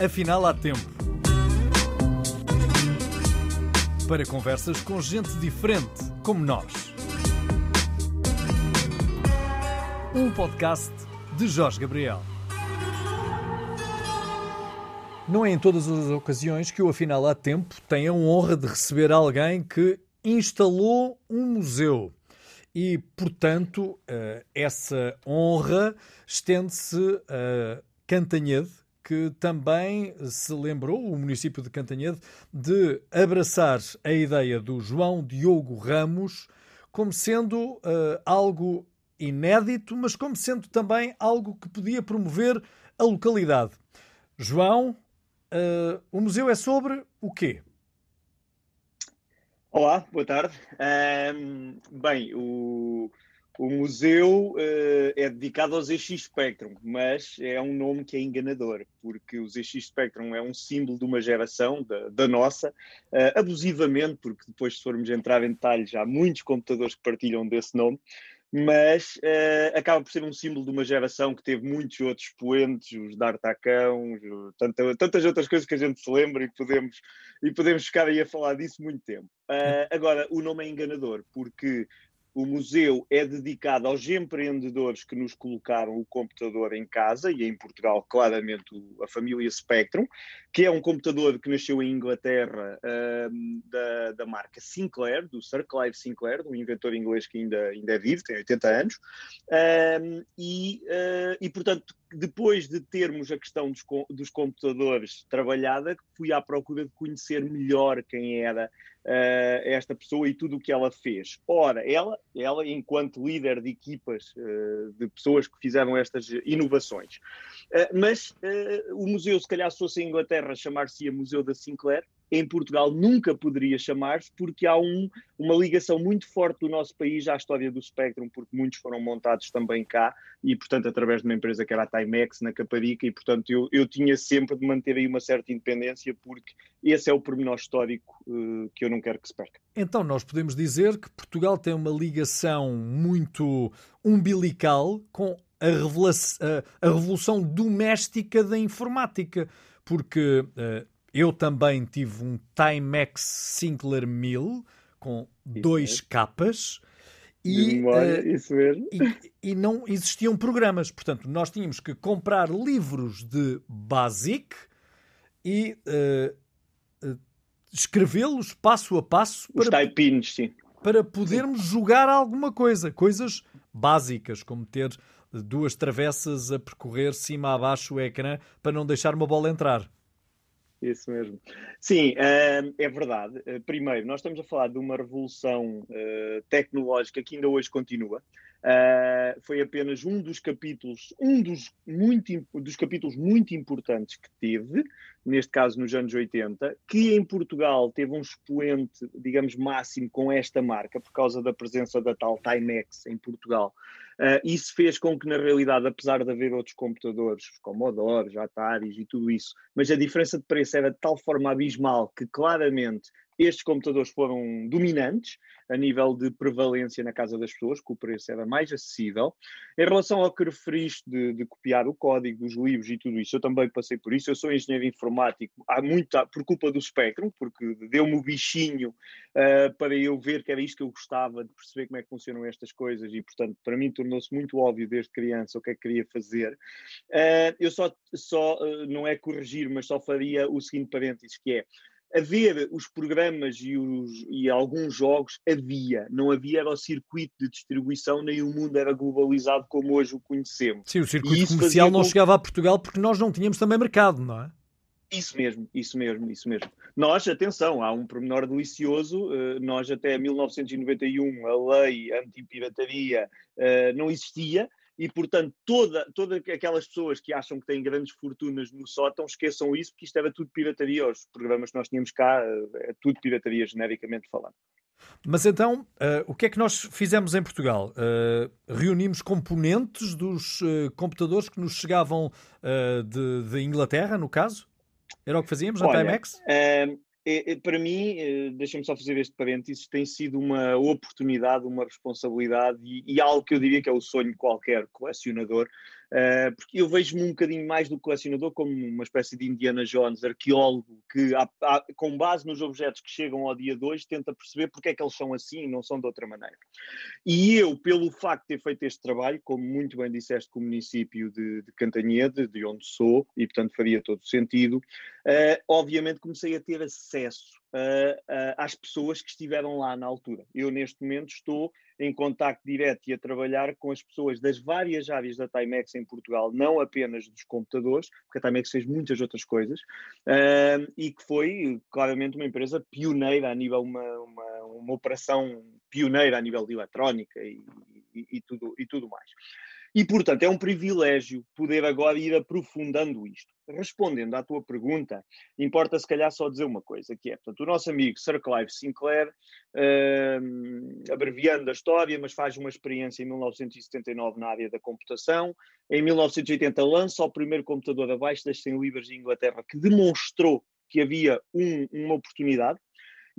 Afinal, há tempo. Para conversas com gente diferente, como nós. Um podcast de Jorge Gabriel. Não é em todas as ocasiões que o Afinal há tempo tem a honra de receber alguém que instalou um museu. E, portanto, eh, essa honra estende-se a Cantanhede, que também se lembrou, o município de Cantanhede, de abraçar a ideia do João Diogo Ramos como sendo uh, algo inédito, mas como sendo também algo que podia promover a localidade. João, uh, o museu é sobre o quê? Olá, boa tarde. Um, bem, o, o museu uh, é dedicado aos ZX Spectrum, mas é um nome que é enganador, porque o ZX Spectrum é um símbolo de uma geração, da, da nossa, uh, abusivamente, porque depois, se formos entrar em detalhes, há muitos computadores que partilham desse nome, mas uh, acaba por ser um símbolo de uma geração que teve muitos outros poentes, os D'Artacão, tanta, tantas outras coisas que a gente se lembra e podemos, e podemos ficar aí a falar disso muito tempo. Uh, agora, o nome é enganador, porque o museu é dedicado aos empreendedores que nos colocaram o computador em casa, e em Portugal, claramente, a família Spectrum, que é um computador que nasceu em Inglaterra um, da, da marca Sinclair, do Sir Clive Sinclair, um inventor inglês que ainda, ainda é vivo, tem 80 anos, um, e, uh, e, portanto, depois de termos a questão dos, dos, computadores trabalhada, fui à procura de conhecer melhor quem era uh, esta pessoa e tudo o que ela fez. Ora, ela, ela enquanto líder de equipas uh, de pessoas que fizeram estas inovações. Uh, mas o museu, se calhar, se fosse em Inglaterra, chamar-se-ia Museu da Sinclair, em Portugal nunca poderia chamar-se, porque há um, uma ligação muito forte do nosso país à história do Spectrum, porque muitos foram montados também cá, e portanto através de uma empresa que era a Timex, na Caparica, e portanto eu, eu tinha sempre de manter aí uma certa independência, porque esse é o pormenor histórico uh, que eu não quero que se perca. Então nós podemos dizer que Portugal tem uma ligação muito umbilical com a, a, a revolução doméstica da informática, porque... Uh, eu também tive um Timex Sinclair 1000 com isso dois mesmo. capas. E, memória, uh, isso mesmo. E, e, não existiam programas. Portanto, nós tínhamos que comprar livros de BASIC e uh, uh, escrevê-los passo a passo Os para, sim. para podermos sim. jogar alguma coisa. Coisas básicas, como ter duas travessas a percorrer cima a baixo o ecrã para não deixar uma bola entrar. Isso mesmo. Sim, uh, é verdade. Uh, primeiro, nós estamos a falar de uma revolução uh, tecnológica que ainda hoje continua. Uh, foi apenas um dos capítulos, um dos, muito, dos capítulos muito importantes que teve, neste caso nos anos 80, que em Portugal teve um expoente, digamos, máximo com esta marca, por causa da presença da tal Timex em Portugal. Uh, isso fez com que, na realidade, apesar de haver outros computadores, Commodores, Ataris e tudo isso, mas a diferença de preço era de tal forma abismal que claramente estes computadores foram dominantes a nível de prevalência na casa das pessoas, que o preço era mais acessível. Em relação ao que referiste de, de, copiar o código dos livros e tudo isso, eu também passei por isso. Eu sou engenheiro informático há muito, por culpa do Spectrum, porque deu-me o bichinho uh, para eu ver que era isto que eu gostava, de perceber como é que funcionam estas coisas e, portanto, para mim tornou-se muito óbvio desde criança o que é que queria fazer. Uh, eu só, só uh, não é corrigir, mas só faria o seguinte parênteses, que é haver os programas e, os, e, alguns jogos havia, não havia era o circuito de distribuição, nem o mundo era globalizado como hoje o conhecemos. Sim, o circuito comercial não com... chegava a Portugal porque nós não tínhamos também mercado, não é? Isso mesmo, isso mesmo, isso mesmo. Nós, atenção, há um pormenor delicioso, eh, nós até 1991 a lei anti-pirataria eh, não existia, e, portanto, toda, toda aquelas pessoas que acham que têm grandes fortunas no sótão, esqueçam isso, porque isto era tudo pirataria. Os programas que nós tínhamos cá, é tudo pirataria, genericamente falando. Mas então, uh, o que é que nós fizemos em Portugal? Uh, reunimos componentes dos uh, computadores que nos chegavam de, de, Inglaterra, no caso? Era o que fazíamos na Timex? É, é, para mim, é, deixa-me só fazer este parênteses, tem sido uma oportunidade, uma responsabilidade e, e, algo que eu diria que é o sonho de qualquer colecionador, Uh, porque eu vejo-me um bocadinho mais do colecionador como uma espécie de Indiana Jones, arqueólogo, que há, há, com base nos objetos que chegam ao dia de hoje, tenta perceber porque é que eles são assim e não são de outra maneira. E eu, pelo facto de ter feito este trabalho, como muito bem disseste, com o município de, de Cantanhede, de onde sou, e portanto faria todo sentido, uh, obviamente comecei a ter acesso uh, às pessoas que estiveram lá na altura. Eu, neste momento, estou em contacto direto e a trabalhar com as pessoas das várias áreas da Timex em Portugal, não apenas dos computadores, porque a Timex fez muitas outras coisas, uh, e que foi claramente uma empresa pioneira a nível, uma, uma, uma operação pioneira a nível de eletrónica e, e, e, tudo, e tudo mais. E, portanto, é um privilégio poder agora ir aprofundando isto. Respondendo à tua pergunta, importa se calhar só dizer uma coisa, que é, portanto, o nosso amigo Sir Clive Sinclair, uh, abreviando a história, mas faz uma experiência em 1979 na área da computação. Em 1980 lança o primeiro computador abaixo das 100 libras de Inglaterra, que demonstrou que havia um, uma oportunidade.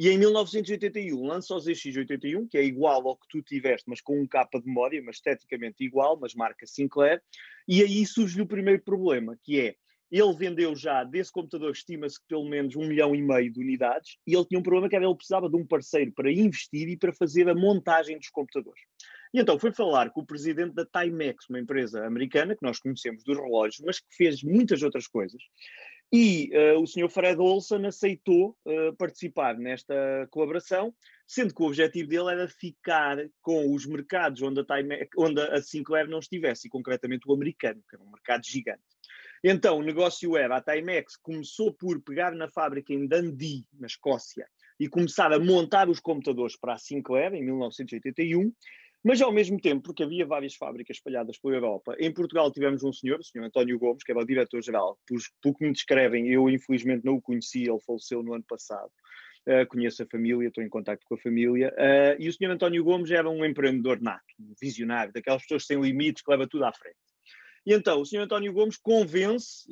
E em 1981 lança o ZX81, que é igual ao que tu tiveste, mas com um capa de memória, mas esteticamente igual, mas marca Sinclair. E aí surge o primeiro problema, que é ele vendeu já desse computador, estima-se que pelo menos um milhão e meio de unidades, e ele tinha um problema que era ele precisava de um parceiro para investir e para fazer a montagem dos computadores. E então foi falar com o presidente da Timex, uma empresa americana que nós conhecemos dos relógios, mas que fez muitas outras coisas. E uh, o Sr. Fred Olson aceitou uh, participar nesta colaboração, sendo que o objetivo dele era ficar com os mercados onde a, Time, onde a Sinclair não estivesse, e concretamente o americano, que era um mercado gigante. Então, o negócio era, a Timex começou por pegar na fábrica em Dundee, na Escócia, e começar a montar os computadores para a Sinclair, em 1981, mas ao mesmo tempo, porque havia várias fábricas espalhadas pela Europa, em Portugal tivemos um senhor, o senhor António Gomes, que era o diretor-geral, por, por que me descrevem, eu infelizmente não o conheci, ele faleceu no ano passado. Uh, conheço a família, estou em contato com a família, uh, e o senhor António Gomes era um empreendedor nato, um visionário, daquelas pessoas sem limites que leva tudo à frente. E então o senhor António Gomes convence,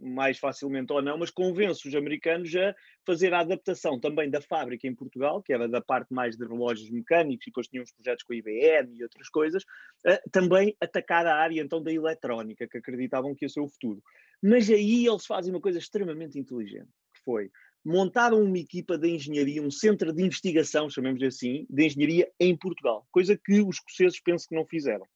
mais facilmente ou não, mas convence os americanos a fazer a adaptação também da fábrica em Portugal, que era da parte mais de relógios mecânicos, e depois tínhamos projetos com a IBM e outras coisas, também atacar a área então da eletrónica, que acreditavam que ia ser o futuro. Mas aí eles fazem uma coisa extremamente inteligente, que foi montaram uma equipa de engenharia, um centro de investigação, chamemos assim, de engenharia em Portugal, coisa que os escoceses penso que não fizeram.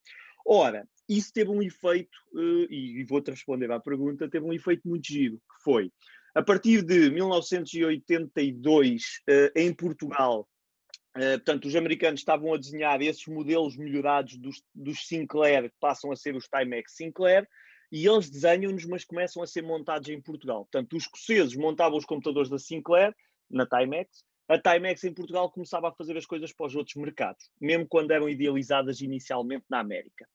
Ora, isso teve um efeito, eh, e vou-te responder à pergunta, teve um efeito muito giro, que foi, a partir de 1982, eh, em Portugal, eh, portanto, os americanos estavam a desenhar esses modelos melhorados dos, dos Sinclair, que passam a ser os Timex Sinclair, e eles desenham-nos, mas começam a ser montados em Portugal. Portanto, os escoceses montavam os computadores da Sinclair, na Timex, a Timex em Portugal começava a fazer as coisas para os outros mercados, mesmo quando eram idealizadas inicialmente na América.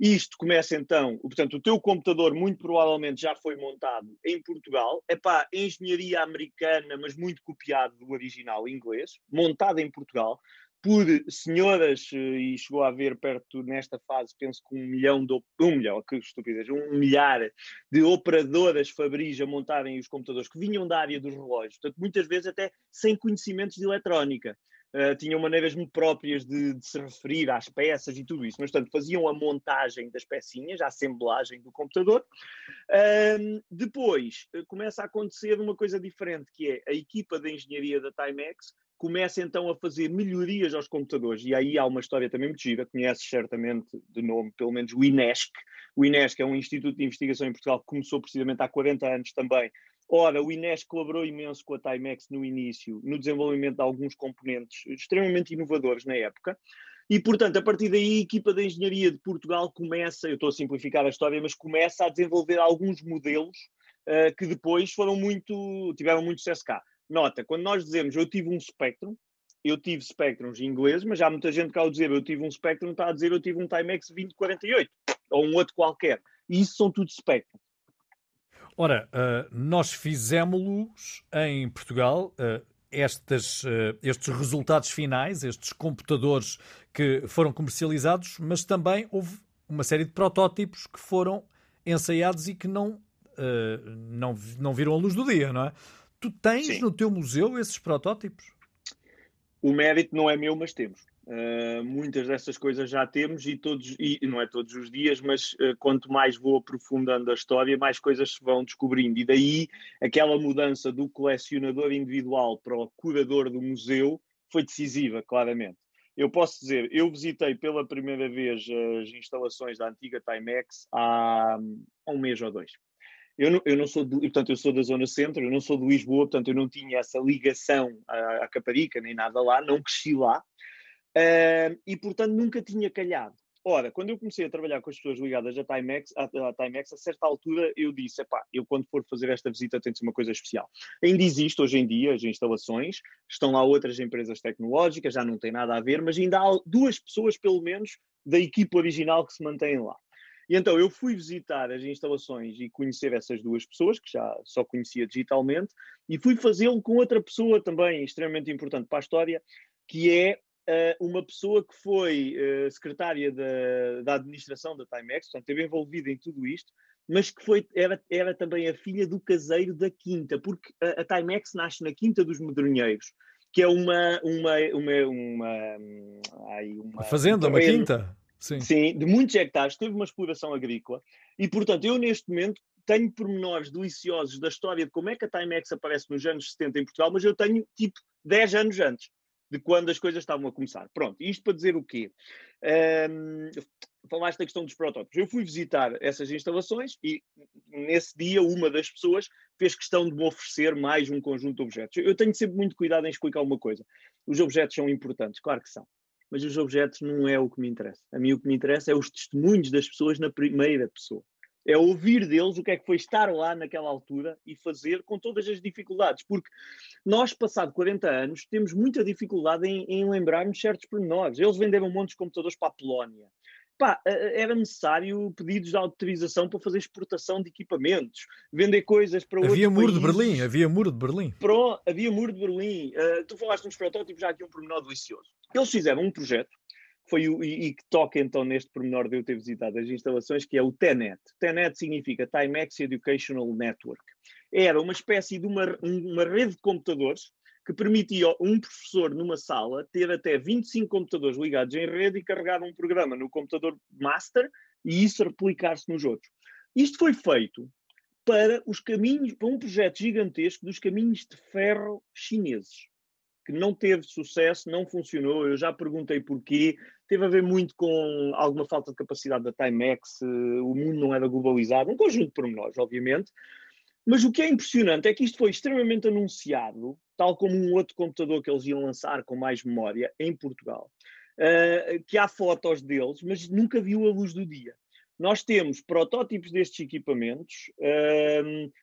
Isto começa então, portanto, o teu computador muito provavelmente já foi montado em Portugal, é pá, engenharia americana, mas muito copiado do original inglês, montado em Portugal, por senhoras, eh, e chegou a haver perto nesta fase, penso que um milhão de um milhão, que estupidez, um milhar de operadoras Fabris a montarem os computadores que vinham da área dos relógios, portanto, muitas vezes até sem conhecimentos de eletrónica. Uh, tinham maneiras muito próprias de, de, se referir às peças e tudo isso, mas portanto faziam a montagem das pecinhas, a assemblagem do computador. Depois uh, começa a acontecer uma coisa diferente, que é a equipa de engenharia da Timex começa então a fazer melhorias aos computadores. E aí há uma história também muito gira, conheces certamente de nome, pelo menos o INESC. O INESC é um instituto de investigação em Portugal que começou precisamente há 40 anos também. Ora, o INESC colaborou imenso com a Timex no início, no desenvolvimento de alguns componentes extremamente inovadores na época. E, portanto, a partir daí, a equipa de engenharia de Portugal começa, eu estou a simplificar a história, mas começa a desenvolver alguns modelos uh, que depois foram muito, tiveram muito sucesso cá. Nota, quando nós dizemos eu tive um Spectrum, eu tive Spectrums em inglês, mas há muita gente que ao dizer eu tive um Spectrum está a dizer eu tive um Timex 2048 ou um outro qualquer. E isso são tudo Spectrum. Ora, uh, nós fizemos-los em Portugal. Uh, estas, uh, estes resultados finais, estes computadores que foram comercializados, mas também houve uma série de protótipos que foram ensaiados e que não, não, não viram a luz do dia, não é? Tu tens Sim. no teu museu esses protótipos? O mérito não é meu, mas temos. Uh, muitas dessas coisas já temos e todos, e não é todos os dias, mas uh, quanto mais vou aprofundando a história, mais coisas se vão descobrindo. E daí aquela mudança do colecionador individual para o curador do museu foi decisiva, claramente. Eu posso dizer, eu visitei pela primeira vez as instalações da antiga Timex há, um mês ou dois. Eu não, eu não sou, do, portanto, eu sou da zona centro, eu não sou de Lisboa, portanto, eu não tinha essa ligação à, à Caparica, nem nada lá, não cresci lá, Uh, e, portanto, nunca tinha calhado. Ora, quando eu comecei a trabalhar com as pessoas ligadas à Timex, à, à Timex, a certa altura eu disse, epá, eu quando for fazer esta visita tem de ser uma coisa especial. Ainda existe hoje em dia as instalações, estão lá outras empresas tecnológicas, já não tem nada a ver, mas ainda há duas pessoas, pelo menos, da equipe original que se mantêm lá. E então eu fui visitar as instalações e conhecer essas duas pessoas, que já só conhecia digitalmente, e fui fazê-lo com outra pessoa também extremamente importante para a história, que é uma pessoa que foi uh, secretária da, da administração da Timex, portanto, esteve envolvida em tudo isto, mas que foi, era, era também a filha do caseiro da Quinta, porque a, a Timex nasce na Quinta dos Medronheiros, que é uma uma uma uma, ai, uma, uma fazenda, uma quinta. Sim. Sim, de muitos hectares, teve uma exploração agrícola e, portanto, eu neste momento tenho pormenores deliciosos da história de como é que a Timex aparece nos anos 70 em Portugal, mas eu tenho tipo 10 anos antes de quando as coisas estavam a começar. Pronto, isto para dizer o quê? Um, falaste da questão dos protótipos. Eu fui visitar essas instalações e nesse dia uma das pessoas fez questão de me oferecer mais um conjunto de objetos. Eu tenho sempre muito cuidado em explicar uma coisa. Os objetos são importantes, claro que são. Mas os objetos não é o que me interessa. A mim o que me interessa é os testemunhos das pessoas na primeira pessoa é ouvir deles o que é que foi estar lá naquela altura e fazer com todas as dificuldades, porque nós, passado 40 anos, temos muita dificuldade em, em lembrarmos certos pormenores. Eles venderam um monte de computadores para a Polónia. Pá, era necessário pedidos de autorização para fazer exportação de equipamentos, vender coisas para Havia muro países. de Berlim, havia muro de Berlim. Pro, havia muro de Berlim. Uh, tu falaste nos protótipos, já aqui um pormenor delicioso. Eles fizeram um projeto foi o, e, que toca então neste pormenor de eu ter visitado as instalações, que é o TENET. TENET significa Timex Educational Network. Era uma espécie de uma, uma rede de computadores que permitia um professor numa sala ter até 25 computadores ligados em rede e carregar um programa no computador master e isso replicar-se nos outros. Isto foi feito para os caminhos, para um projeto gigantesco dos caminhos de ferro chineses que não teve sucesso, não funcionou. Eu já perguntei porquê. Teve a ver muito com alguma falta de capacidade da Timex, eh, o mundo não era globalizado, um conjunto de pormenores, obviamente. Mas o que é impressionante é que isto foi extremamente anunciado, tal como um outro computador que eles iam lançar com mais memória em Portugal, uh, que há fotos deles, mas nunca viu a luz do dia. Nós temos protótipos destes equipamentos,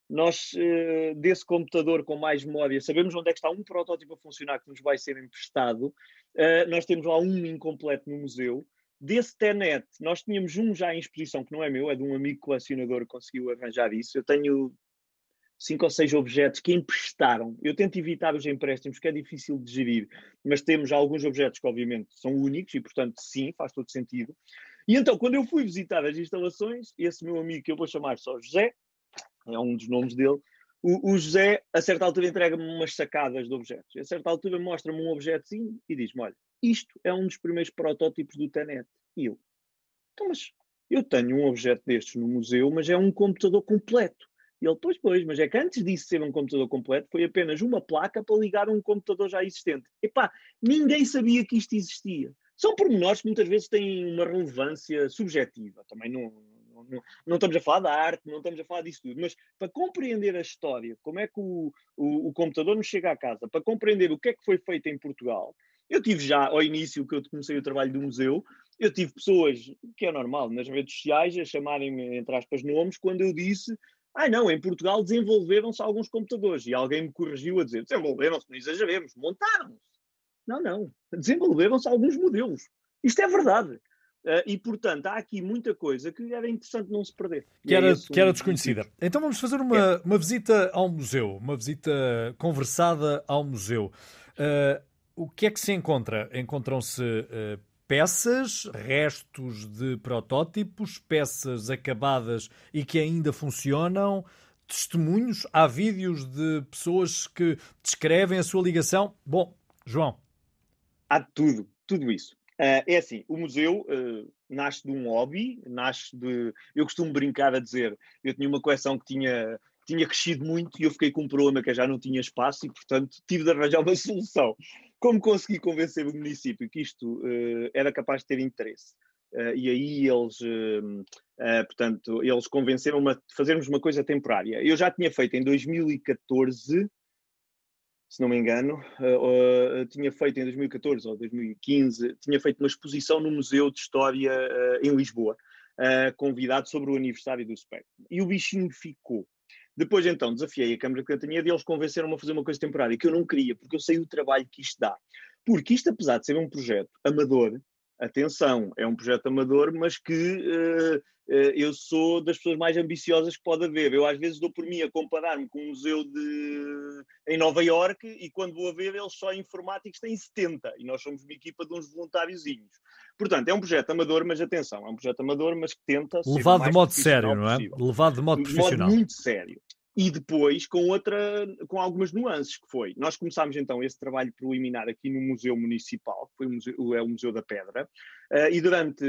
nós, uh, desse computador com mais memória, sabemos onde é que está um protótipo a funcionar que nos vai ser emprestado, uh, nós temos lá um incompleto no museu. Desse TENET, nós tínhamos um já em exposição, que não é meu, é de um amigo colecionador que conseguiu arranjar isso. Eu tenho cinco ou seis objetos que emprestaram. Eu tento evitar os empréstimos, que é difícil de gerir, mas temos alguns objetos que, obviamente, são únicos e, portanto, sim, faz todo sentido. E então, quando eu fui visitar as instalações, esse meu amigo, que eu vou chamar só José, é um dos nomes dele, o, o José, a certa altura, entrega-me umas sacadas de objetos. A certa altura, mostra-me um objetozinho e diz-me: Olha, isto é um dos primeiros protótipos do Tenet. E eu, então, mas eu tenho um objeto destes no museu, mas é um computador completo. E ele, pois, pois, mas é que antes disso ser um computador completo, foi apenas uma placa para ligar um computador já existente. Epá, ninguém sabia que isto existia. São pormenores que muitas vezes têm uma relevância subjetiva. Também não, não, não, estamos a falar da arte, não estamos a falar disso tudo, mas para compreender a história, como é que o, o, o, computador nos chega à casa, para compreender o que é que foi feito em Portugal, eu tive já, ao início que eu comecei o trabalho do museu, eu tive pessoas, que é normal, nas redes sociais, a chamarem-me, entre aspas, nomes, quando eu disse ah, não, em Portugal desenvolveram-se alguns computadores. E alguém me corrigiu a dizer: desenvolveram-se, não exageremos, montaram-se. Não, não. Desenvolveram-se alguns modelos. Isto é verdade. Uh, e, portanto, há aqui muita coisa que era interessante não se perder. Que era, é que era desconhecida. Então vamos fazer uma, é. uma visita ao museu, uma visita conversada ao museu. Uh, o que é que se encontra? Encontram-se uh, peças, restos de protótipos, peças acabadas e que ainda funcionam, testemunhos, há vídeos de pessoas que descrevem a sua ligação. Bom, João, há tudo, tudo isso. Uh, é assim, o museu uh, nasce de um hobby, nasce de. Eu costumo brincar a dizer, eu tinha uma coleção que tinha, tinha crescido muito e eu fiquei com um problema que já não tinha espaço e, portanto, tive de arranjar uma solução. Como consegui convencer o município que isto uh, era capaz de ter interesse? e aí eles, portanto, eles convenceram-me a fazermos uma coisa temporária. Eu já tinha feito em 2014 se não me engano, uh, uh, tinha feito em 2014 ou 2015, tinha feito uma exposição no Museu de História uh, em Lisboa, convidado sobre o aniversário do Spectrum. E o bichinho ficou. Depois, então, desafiei a Câmara de Cantanhede e eles convenceram-me a fazer uma coisa temporária, que eu não queria, porque eu sei o trabalho que isto dá. Porque isto, apesar de ser um projeto amador, atenção, é um projeto amador, mas que uh, uh, eu sou das pessoas mais ambiciosas que pode haver. Eu às vezes dou por mim a comparar-me com um museu de... em Nova Iorque e quando vou a ver eles só informáticos têm 70 e nós somos uma equipa de uns voluntáriozinhos. Portanto, é um projeto amador, mas atenção, é um projeto amador, mas que tenta Levado de modo sério, não é? Levado de modo profissional. De modo muito sério e depois com outra, com algumas nuances que foi. Nós começámos então esse trabalho preliminar aqui no Museu Municipal, que foi o Museu, é o Museu da Pedra, uh, e durante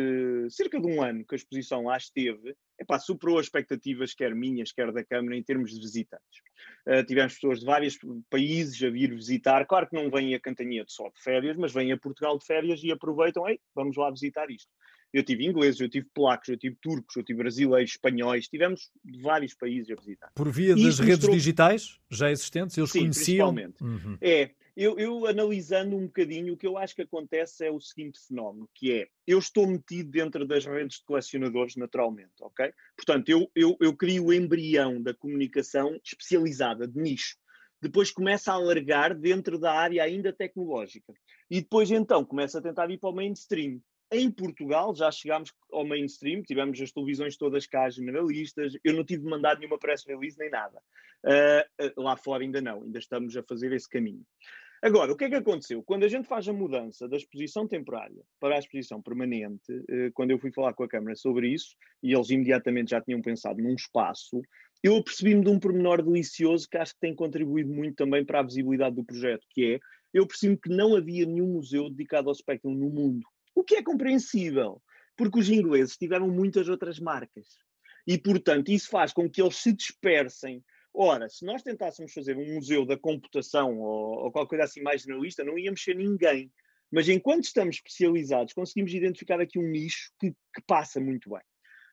cerca de um ano que a exposição lá esteve, superou as expectativas, quer minhas, quer da Câmara, em termos de visitantes. Uh, tivemos pessoas de vários países a vir visitar, claro que não vêm a Cantanhete só de férias, mas vêm a Portugal de férias e aproveitam, ei, vamos lá visitar isto. Eu tive ingleses, eu tive polacos, eu tive turcos, eu tive brasileiros, espanhóis, tivemos de vários países a visitar. Por via das redes mostrou... digitais já existentes, eles Sim, conheciam? principalmente. Uhum. É, eu, eu, analisando um bocadinho, o que eu acho que acontece é o seguinte fenómeno, que é, eu estou metido dentro das redes de colecionadores naturalmente, ok? Portanto, eu, eu, eu crio o embrião da comunicação especializada, de nicho. Depois começa a alargar dentro da área ainda tecnológica. E depois, então, começa a tentar ir para o mainstream. Em Portugal já chegámos ao mainstream, tivemos as televisões todas cá generalistas, eu não tive mandado nenhuma press release nem nada. Uh, lá fora ainda não, ainda estamos a fazer esse caminho. Agora, o que é que aconteceu? Quando a gente faz a mudança da exposição temporária para a exposição permanente, uh, quando eu fui falar com a Câmara sobre isso, e eles imediatamente já tinham pensado num espaço, eu apercebi-me de um pormenor delicioso que acho que tem contribuído muito também para a visibilidade do projeto, que é, eu percebi que não havia nenhum museu dedicado ao Spectrum no mundo. O que é compreensível, porque os ingleses tiveram muitas outras marcas. E, portanto, isso faz com que eles se dispersem. Ora, se nós tentássemos fazer um museu da computação ou, ou qualquer coisa assim mais generalista, não íamos ser ninguém. Mas enquanto estamos especializados, conseguimos identificar aqui um nicho que, que passa muito bem.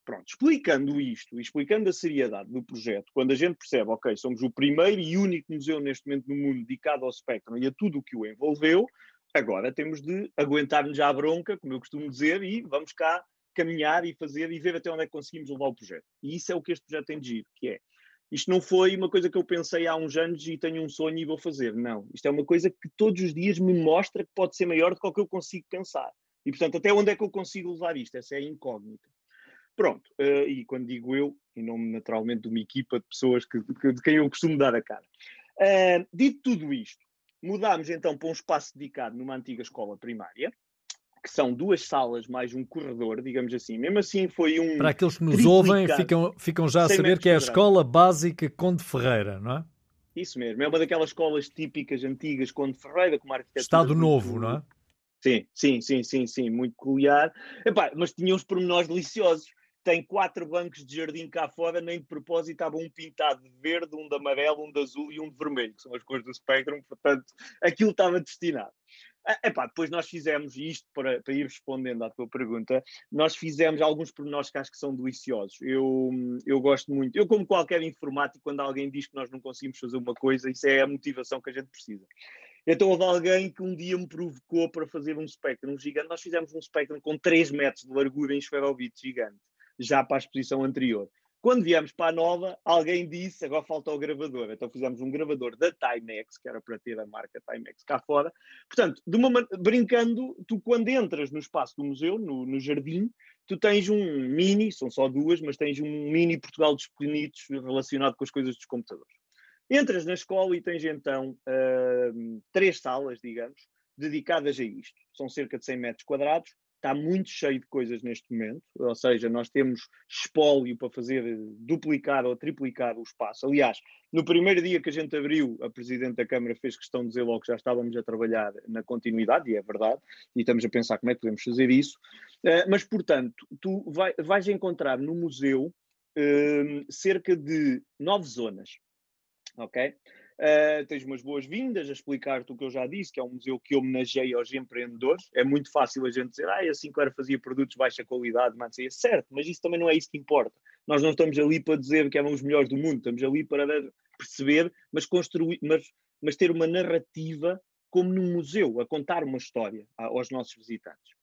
Pronto, explicando isto, explicando a seriedade do projeto, quando a gente percebe, ok, somos o primeiro e único museu neste momento no mundo dedicado ao Spectrum e a tudo o que o envolveu, Agora temos de aguentar-nos à bronca, como eu costumo dizer, e vamos cá caminhar e fazer e ver até onde é que conseguimos levar o projeto. E isso é o que este projeto tem de giro, que é isto não foi uma coisa que eu pensei há uns anos e tenho um sonho e vou fazer. Não. Isto é uma coisa que todos os dias me mostra que pode ser maior do que o que eu consigo pensar. E, portanto, até onde é que eu consigo levar isto? Essa é a incógnita. Pronto. Uh, e quando digo eu, em nome naturalmente de uma equipa de pessoas que, que, de quem eu costumo dar a cara. Uh, dito tudo isto, Mudámos então para um espaço dedicado numa antiga escola primária, que são duas salas mais um corredor, digamos assim. Mesmo assim foi um. Para aqueles que nos ouvem, ficam, ficam já a saber que é a Escola Básica Conde Ferreira, não é? Isso mesmo, é uma daquelas escolas típicas, antigas, Conde Ferreira, com uma arquitetura. Estado Novo, não é? Sim, sim, sim, sim, sim, muito peculiar. Epá, mas tinha uns pormenores deliciosos tem quatro bancos de jardim cá fora, nem de propósito estava um pintado de verde, um de amarelo, um de azul e um de vermelho, que são as cores do Spectrum, portanto, aquilo estava destinado. Ah, epá, depois nós fizemos isto, para, para ir respondendo à tua pergunta, nós fizemos alguns pormenores que acho que são deliciosos. Eu, eu gosto muito, eu como qualquer informático, quando alguém diz que nós não conseguimos fazer uma coisa, isso é a motivação que a gente precisa. Então houve alguém que um dia me provocou para fazer um Spectrum gigante. Nós fizemos um Spectrum com 3 metros de largura em esferobit gigante já para a exposição anterior. Quando viemos para a nova, alguém disse, agora falta o gravador. Então fizemos um gravador da Timex, que era para ter a marca Timex cá fora. Portanto, uma, brincando, tu quando entras no espaço do museu, no, no jardim, tu tens um mini, são só duas, mas tens um mini Portugal dos Pequenitos relacionado com as coisas dos computadores. Entras na escola e tens então uh, três salas, digamos, dedicadas a isto. São cerca de 100 metros quadrados, está muito cheio de coisas neste momento, ou seja, nós temos espólio para fazer duplicar ou triplicar o espaço. Aliás, no primeiro dia que a gente abriu, a Presidente da Câmara fez questão de dizer logo que já estávamos a trabalhar na continuidade, e é verdade, e estamos a pensar como é que podemos fazer isso. Uh, mas, portanto, tu vai, vais encontrar no museu uh, cerca de nove zonas, ok? Uh, tens umas boas-vindas a explicar-te o que eu já disse, que é um museu que homenageia aos empreendedores. É muito fácil a gente dizer, ah, a Sinclair fazia produtos de baixa qualidade, mas é certo, mas isso também não é isso que importa. Nós não estamos ali para dizer que eram os melhores do mundo, estamos ali para perceber, mas construir, mas, mas ter uma narrativa como num museu, a contar uma história aos nossos visitantes.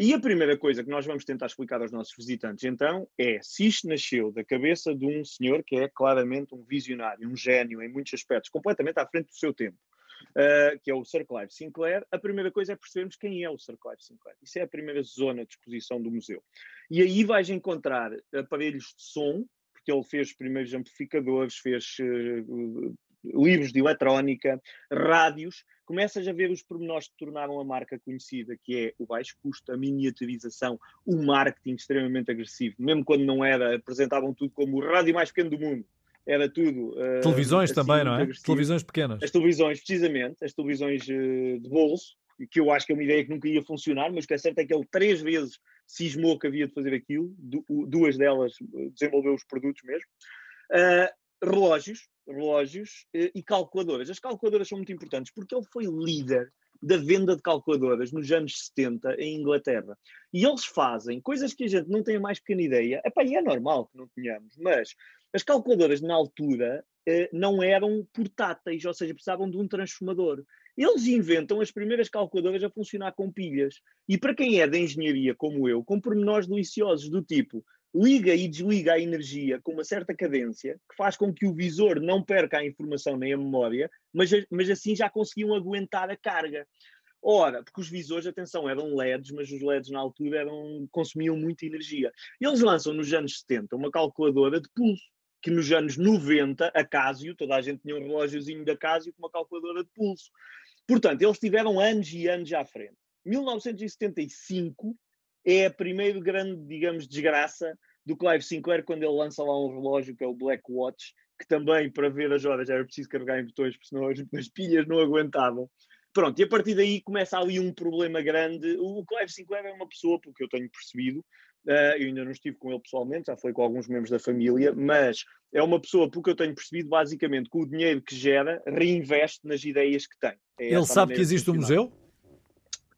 E a primeira coisa que nós vamos tentar explicar aos nossos visitantes, então, é se isto nasceu da cabeça de um senhor que é claramente um visionário, um gênio em muitos aspectos, completamente à frente do seu tempo, uh, que é o Sir Clive Sinclair, a primeira coisa é percebermos quem é o Sir Clive Sinclair. Isso é a primeira zona de exposição do museu. E aí vais encontrar aparelhos de som, porque ele fez primeiros amplificadores, fez uh, livros de eletrónica, rádios, começas a ver os pormenores que tornaram a marca conhecida, que é o baixo custo, a miniaturização, o marketing extremamente agressivo. Mesmo quando não era, apresentavam tudo como o rádio mais pequeno do mundo. Era tudo. Uh, televisões assim, também, não é? Agressivo. Televisões pequenas. As televisões, precisamente, as televisões uh, de bolso, que eu acho que é uma ideia que nunca ia funcionar, mas o que é certo é que ele três vezes cismou que havia de fazer aquilo, duas delas eh, desenvolveu os produtos mesmo. Uh, relógios, relógios eh, e calculadoras. As calculadoras são muito importantes porque ele foi líder da venda de calculadoras nos anos 70 em Inglaterra. E eles fazem coisas que a gente não tem a mais pequena ideia. Epá, e é normal que não tenhamos, mas as calculadoras na altura eh, não eram portáteis, ou seja, precisavam de um transformador. Eles inventam as primeiras calculadoras a funcionar com pilhas. E para quem é da engenharia, como eu, com pormenores deliciosos do tipo liga e desliga a energia com uma certa cadência, que faz com que o visor não perca a informação nem a memória, mas, mas assim já conseguiam aguentar a carga. Ora, porque os visores, atenção, eram LEDs, mas os LEDs na altura eram, consumiam muita energia. Eles lançam nos anos 70 uma calculadora de pulso, que nos anos 90, a Casio, toda a gente tinha um relógiozinho da Casio com uma calculadora de pulso. Portanto, eles tiveram anos e anos à frente. 1975 é a primeira grande, digamos, desgraça do Clive Sinclair quando ele lança lá um relógio que é o Black Watch, que também para ver as horas era preciso carregar em botões, porque senão as, as pilhas não aguentavam. Pronto, e a partir daí começa ali um problema grande. O Clive Sinclair é uma pessoa, pelo que eu tenho percebido, uh, eu ainda não estive com ele pessoalmente, já falei com alguns membros da família, mas é uma pessoa, pelo que eu tenho percebido, basicamente, com o dinheiro que gera, reinveste nas ideias que tem. É ele sabe que existe um museu?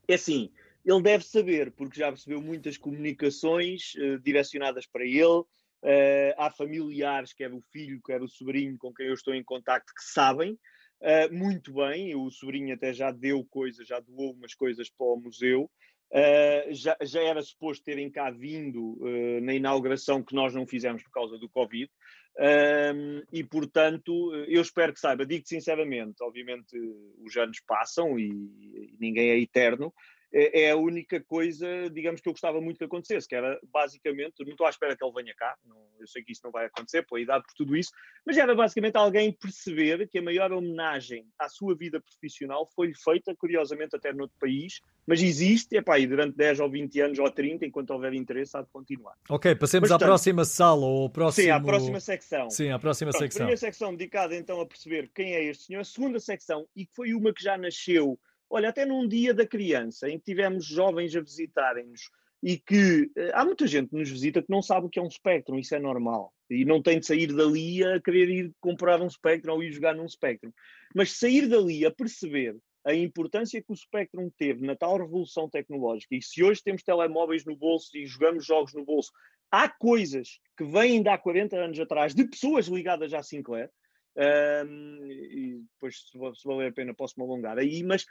É assim, ele deve saber, porque já recebeu muitas comunicações uh, direcionadas para ele. Uh, há familiares, quer o filho, quer o sobrinho, com quem eu estou em contacto, que sabem uh, muito bem. O sobrinho até já deu coisas, já doou umas coisas para o museu. Uh, já, já, era suposto terem cá vindo uh, na inauguração que nós não fizemos por causa do Covid. Uh, e, portanto, eu espero que saiba. Digo sinceramente, obviamente os anos passam e, e ninguém é eterno, é, é a única coisa, digamos, que eu gostava muito que acontecesse, que era basicamente, não estou à espera que ele venha cá, não, eu sei que isso não vai acontecer, pela idade, por tudo isso, mas era basicamente alguém perceber que a maior homenagem à sua vida profissional foi-lhe feita, curiosamente, até noutro país, mas existe, epá, e durante 10 ou 20 anos ou 30, enquanto houver interesse, há de continuar. Ok, passemos à próxima sala ou ao próximo... Sim, à próxima secção. Sim, à próxima Pronto, secção. A primeira secção dedicada então a perceber quem é este senhor, a segunda secção, e que foi uma que já nasceu Olha, até num dia da criança, em que tivemos jovens a visitarem-nos e que eh, há muita gente que nos visita que não sabe o que é um Spectrum, isso é normal. E não tem de sair dali a querer ir comprar um Spectrum ou ir jogar num Spectrum. Mas sair dali a perceber a importância que o Spectrum teve na tal revolução tecnológica, e se hoje temos telemóveis no bolso e jogamos jogos no bolso, há coisas que vêm de há 40 anos atrás de pessoas ligadas à Sinclair, um, e depois, se, valer a pena, posso me alongar aí. Mas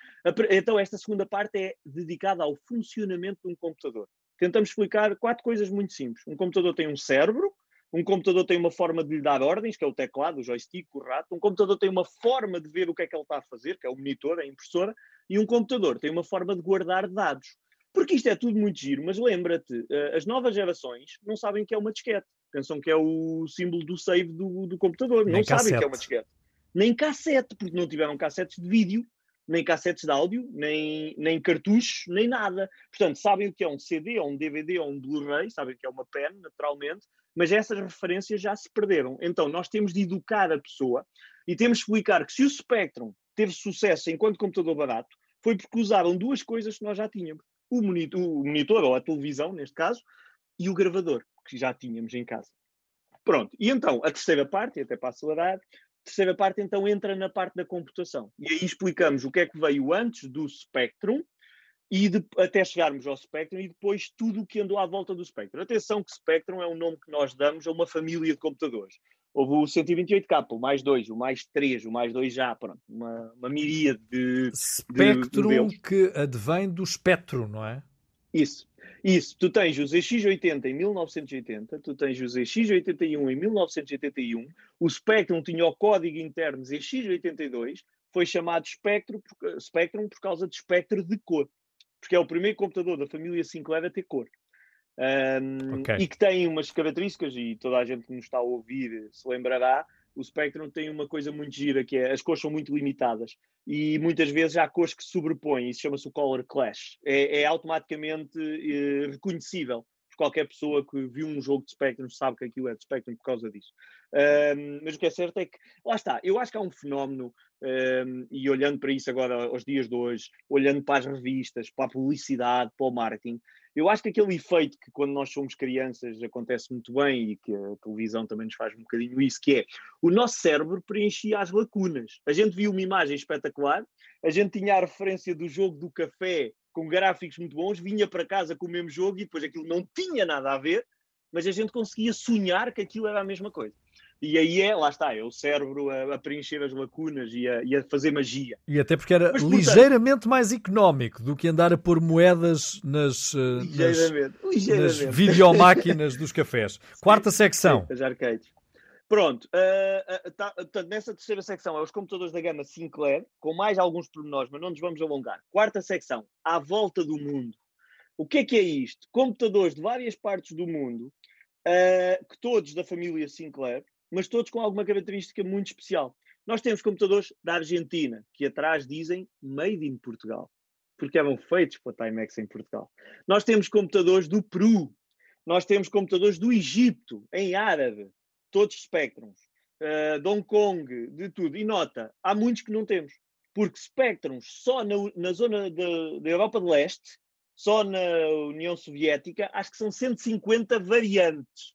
então, esta segunda parte é dedicada ao funcionamento de um computador. Tentamos explicar quatro coisas muito simples. Um computador tem um cérebro, um computador tem uma forma de lhe dar ordens, que é o teclado, o joystick, o rato. Um computador tem uma forma de ver o que é que ele está a fazer, que é o monitor, a impressora. E um computador tem uma forma de guardar dados. Porque isto é tudo muito giro, mas lembra-te, eh, as novas gerações não sabem que é uma disquete. Pensam que é o símbolo do save do, do computador. Nem não cassete. sabem que é uma disquete. Nem cassete, porque não tiveram cassetes de vídeo. nem cassetes de áudio, nem, nem cartuchos, nem nada. Portanto, sabem o que é um CD, ou um DVD, ou um Blu-ray, sabem o que é uma pen, naturalmente, mas essas referências já se perderam. Então, nós temos de educar a pessoa e temos de explicar que se o Spectrum teve sucesso enquanto computador barato, foi porque usaram duas coisas que nós já tínhamos. O monitor, o monitor, ou a televisão, neste caso, e o gravador, que já tínhamos em casa. Pronto, e então, a terceira parte, e até para acelerar, a terceira parte então entra na parte da computação. E aí explicamos o que é que veio antes do Spectrum, e de, até chegarmos ao Spectrum e depois tudo o que andou à volta do Spectrum. Atenção que Spectrum é um nome que nós damos a uma família de computadores. Houve o 128K, o mais 2, o mais 3, o mais 2 já, pronto, uma, uma miríade de. Spectrum de, que advém do espectro, não é? Isso, isso. Tu tens o ZX80 em 1980, tu tens o ZX81 em 1981, o Spectrum tinha o código interno ZX82, foi chamado Spectrum, Spectrum por causa de espectro de cor, porque é o primeiro computador da família Sinclair a ter cor. Um, okay. E que tem umas características, e toda a gente que nos está a ouvir se lembrará, o Spectrum tem uma coisa muito gira, que é as cores são muito limitadas e muitas vezes há cores que se sobrepõem, isso chama-se o color clash. É, é automaticamente é, reconhecível qualquer pessoa que viu um jogo de Spectrum sabe que aquilo é de Spectrum por causa disso. Um, mas o que é certo é que, lá está, eu acho que há um fenómeno, um, e olhando para isso agora aos dias de hoje, olhando para as revistas, para a publicidade, para o marketing, eu acho que aquele efeito que quando nós somos crianças acontece muito bem e que a televisão também nos faz um bocadinho isso, que é o nosso cérebro preenchia as lacunas. A gente viu uma imagem espetacular, a gente tinha a referência do jogo do café com gráficos muito bons, vinha para casa com o mesmo jogo e depois aquilo não tinha nada a ver, mas a gente conseguia sonhar que aquilo era a mesma coisa. E aí é, lá está, é o cérebro a, a preencher as lacunas e a, e a, fazer magia. E até porque era Mas, portanto, ligeiramente mais económico do que andar a pôr moedas nas, eh, ligeiramente, nas, ligeiramente. nas videomáquinas dos cafés. Quarta secção. As arcades. Pronto, uh, uh, tá, uh, nessa terceira secção é os computadores da gama Sinclair, com mais alguns pormenores, mas não nos vamos alongar. Quarta secção, à volta do mundo. O que é que é isto? Computadores de várias partes do mundo, que todos da família Sinclair, mas todos com alguma característica muito especial. Nós temos computadores da Argentina, que atrás dizem Made in Portugal, porque eram feitos para Timex em Portugal. Nós temos computadores do Peru, nós temos computadores do Egito, em árabe, todos Spectrums, uh, de Hong Kong, de tudo. E nota, há muitos que não temos, porque Spectrums só na, na zona da Europa de Leste, só na União Soviética, acho que são 150 variantes.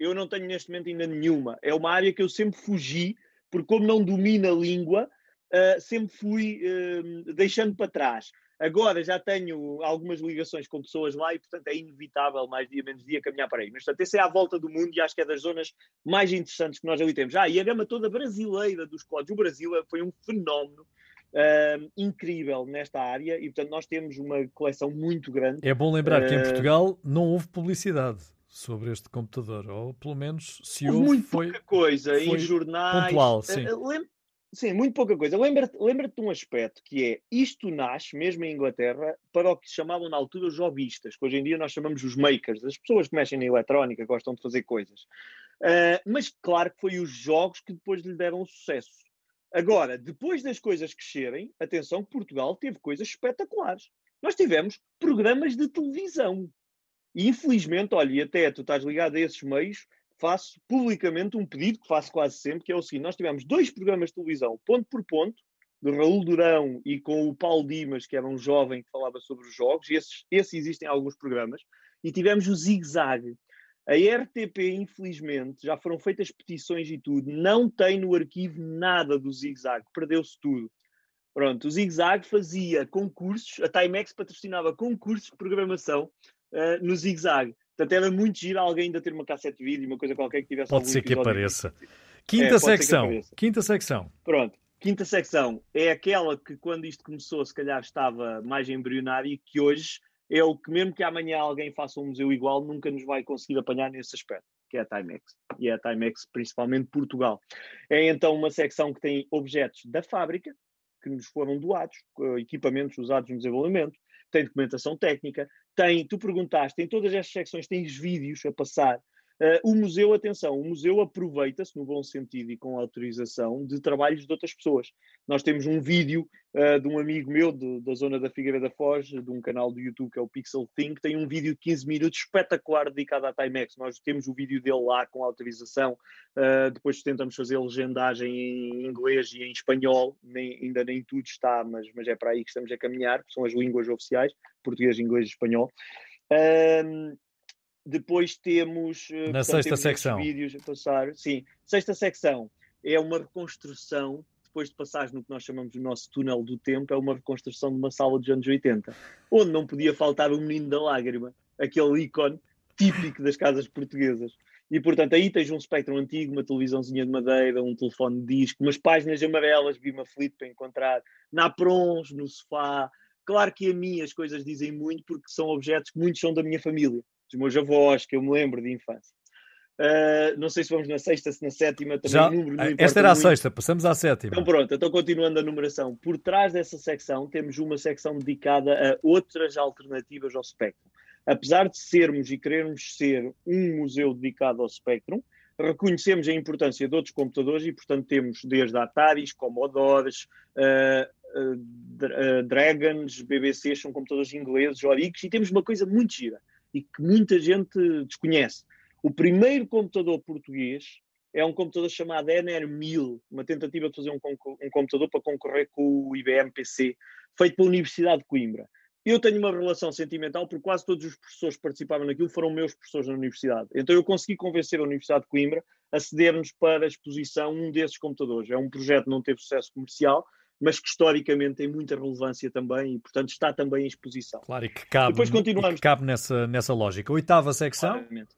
Eu não tenho neste momento ainda nenhuma. É uma área que eu sempre fugi, porque como não domino a língua, uh, sempre fui uh, deixando para trás. Agora já tenho algumas ligações com pessoas lá e, portanto, é inevitável mais dia menos dia caminhar para aí. Mas, portanto, esse é à volta do mundo e acho que é das zonas mais interessantes que nós ali temos. Ah, e a gama toda brasileira dos códigos. O Brasil foi um fenómeno uh, incrível nesta área e, portanto, nós temos uma coleção muito grande. É bom lembrar uh, que em Portugal não houve publicidade sobre este computador, ou pelo menos se houve, houve muito foi, pouca coisa foi em jornais. Pontual, sim. Uh, Sim, muito pouca coisa. Lembra-te lembra de um aspecto que é isto nasce, mesmo em Inglaterra, para o que se chamavam na altura os hobbyistas, que hoje em dia nós chamamos os makers, as pessoas que mexem na eletrónica, gostam de fazer coisas. Uh, mas claro que foi os jogos que depois lhe deram sucesso. Agora, depois das coisas crescerem, atenção que Portugal teve coisas espetaculares. Nós tivemos programas de televisão. Infelizmente, olha, e até tu estás ligado a esses meios, faço publicamente um pedido que faço quase sempre, que é o seguinte: nós tivemos dois programas de televisão, ponto por ponto, de Raul Durão e com o Paulo Dimas, que era um jovem que falava sobre os jogos, esses, esses existem alguns programas, e tivemos o Zig Zag. A RTP, infelizmente, já foram feitas petições e tudo, não tem no arquivo nada do Zig Zag, perdeu-se tudo. Pronto, o Zig Zag fazia concursos, a Timex patrocinava concursos de programação uh, no Zig Zag. Portanto, era muito giro alguém ainda ter uma cassete de vídeo, uma coisa qualquer que tivesse Pode ser que apareça. Quinta é, secção. Apareça. Quinta secção. Pronto. Quinta secção é aquela que, quando isto começou, se calhar estava mais embrionária e que hoje é o que, mesmo que amanhã alguém faça um museu igual, nunca nos vai conseguir apanhar nesse aspecto, que é a Timex. E é a Timex, principalmente Portugal. É então uma secção que tem objetos da fábrica, que nos foram doados, equipamentos usados no desenvolvimento, tem documentação técnica, tem, tu perguntaste, em todas estas secções tens vídeos a passar Uh, o museu, atenção, o museu aproveita-se, no bom sentido e com autorização, de trabalhos de outras pessoas. Nós temos um vídeo uh, de um amigo meu de, da zona da Figueira da Foz, de um canal do YouTube que é o Pixel Think, tem um vídeo de 15 minutos espetacular dedicado à Timex. Nós temos o vídeo dele lá com autorização, uh, depois tentamos fazer legendagem em inglês e em espanhol, nem, ainda nem tudo está, mas, mas é para aí que estamos a caminhar, são as línguas oficiais, português, inglês e espanhol. Depois temos. Eh, Na portanto, sexta temos secção. Vídeos a passar. Sim, sexta secção é uma reconstrução, depois de passagem no que nós chamamos do nosso túnel do tempo, é uma reconstrução de uma sala dos anos 80, onde não podia faltar o menino da lágrima, aquele ícone típico das casas portuguesas. E, portanto, aí tens um espectro antigo, uma televisãozinha de madeira, um telefone de disco, umas páginas amarelas, vi uma flip para encontrar, naprons no sofá. Claro que a mim as coisas dizem muito, porque são objetos que muitos são da minha família dos meus avós, que eu me lembro de infância. Uh, não sei se vamos na sexta, se na sétima, também Já, número, Esta era muito. a sexta, passamos à sétima. Então pronto, então continuando a numeração. Por trás dessa secção temos uma secção dedicada a outras alternativas ao Spectrum. Apesar de sermos e querermos ser um museu dedicado ao Spectrum, reconhecemos a importância de outros computadores e, portanto, temos desde Ataris, Commodores, uh, uh, Dragons, BBCs, são computadores ingleses, Oryx, e temos uma coisa muito gira e que muita gente desconhece. O primeiro computador português é um computador chamado NR1000, uma tentativa de fazer um, um, computador para concorrer com o IBM PC, feito pela Universidade de Coimbra. Eu tenho uma relação sentimental porque quase todos os professores que participavam naquilo foram meus professores na universidade. Então eu consegui convencer a Universidade de Coimbra a ceder-nos para a exposição um desses computadores. É um projeto que não teve sucesso comercial, mas que historicamente tem muita relevância também e, portanto, está também em exposição. Claro, e que cabe, Depois continuamos. Que cabe nessa, nessa lógica. Oitava secção. Claramente.